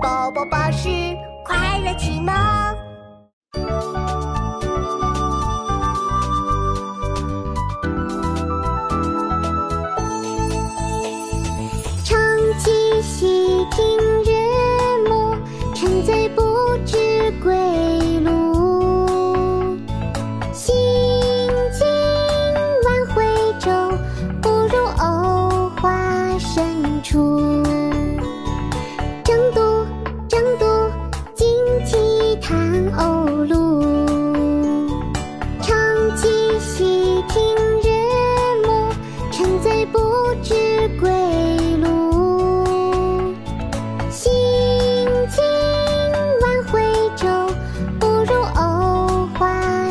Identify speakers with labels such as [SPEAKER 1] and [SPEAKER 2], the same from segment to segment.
[SPEAKER 1] 宝宝巴士快乐启蒙。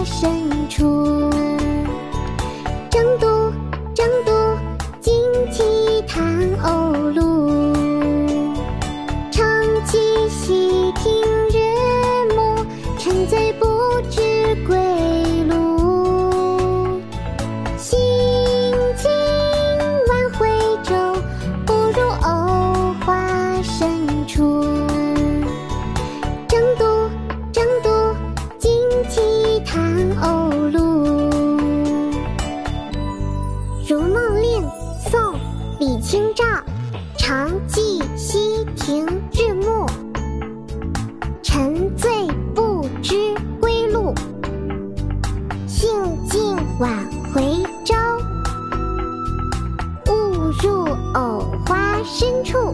[SPEAKER 2] 深处。清照常记溪亭日暮沉醉不知归路兴尽晚回舟误入藕花深处。